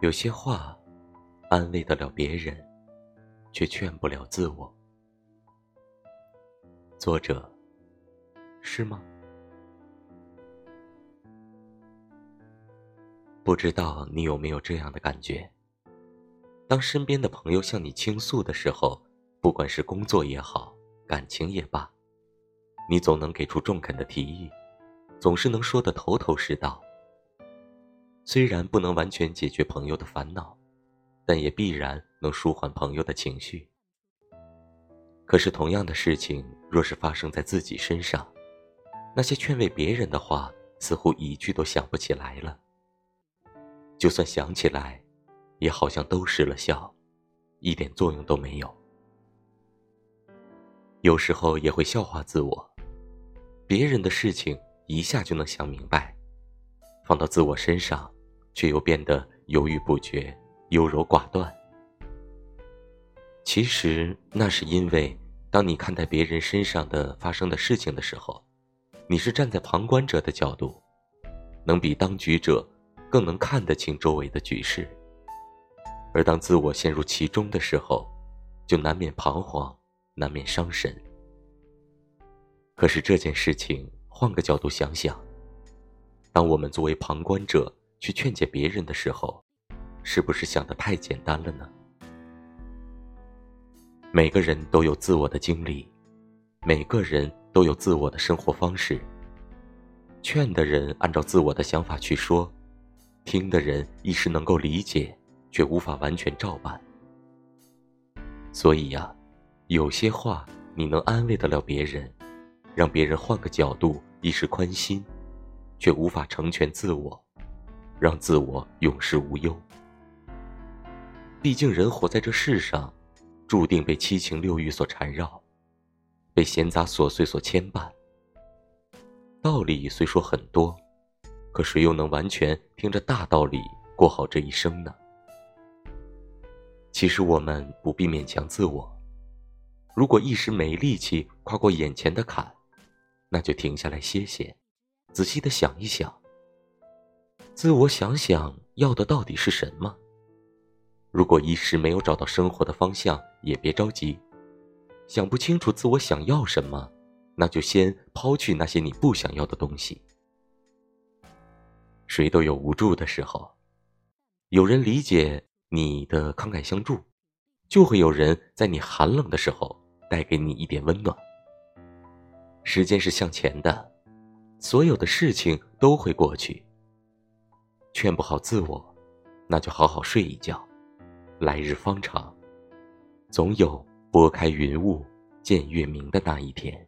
有些话，安慰得了别人，却劝不了自我。作者，是吗？不知道你有没有这样的感觉？当身边的朋友向你倾诉的时候，不管是工作也好，感情也罢，你总能给出中肯的提议，总是能说得头头是道。虽然不能完全解决朋友的烦恼，但也必然能舒缓朋友的情绪。可是，同样的事情若是发生在自己身上，那些劝慰别人的话，似乎一句都想不起来了。就算想起来，也好像都失了效，一点作用都没有。有时候也会笑话自我，别人的事情一下就能想明白。放到自我身上，却又变得犹豫不决、优柔寡断。其实那是因为，当你看待别人身上的发生的事情的时候，你是站在旁观者的角度，能比当局者更能看得清周围的局势。而当自我陷入其中的时候，就难免彷徨，难免伤神。可是这件事情，换个角度想想。当我们作为旁观者去劝解别人的时候，是不是想的太简单了呢？每个人都有自我的经历，每个人都有自我的生活方式。劝的人按照自我的想法去说，听的人一时能够理解，却无法完全照办。所以呀，有些话你能安慰得了别人，让别人换个角度，一时宽心。却无法成全自我，让自我永世无忧。毕竟人活在这世上，注定被七情六欲所缠绕，被闲杂琐碎所牵绊。道理虽说很多，可谁又能完全听着大道理过好这一生呢？其实我们不必勉强自我，如果一时没力气跨过眼前的坎，那就停下来歇歇。仔细的想一想，自我想想要的到底是什么？如果一时没有找到生活的方向，也别着急。想不清楚自我想要什么，那就先抛去那些你不想要的东西。谁都有无助的时候，有人理解你的慷慨相助，就会有人在你寒冷的时候带给你一点温暖。时间是向前的。所有的事情都会过去。劝不好自我，那就好好睡一觉，来日方长，总有拨开云雾见月明的那一天。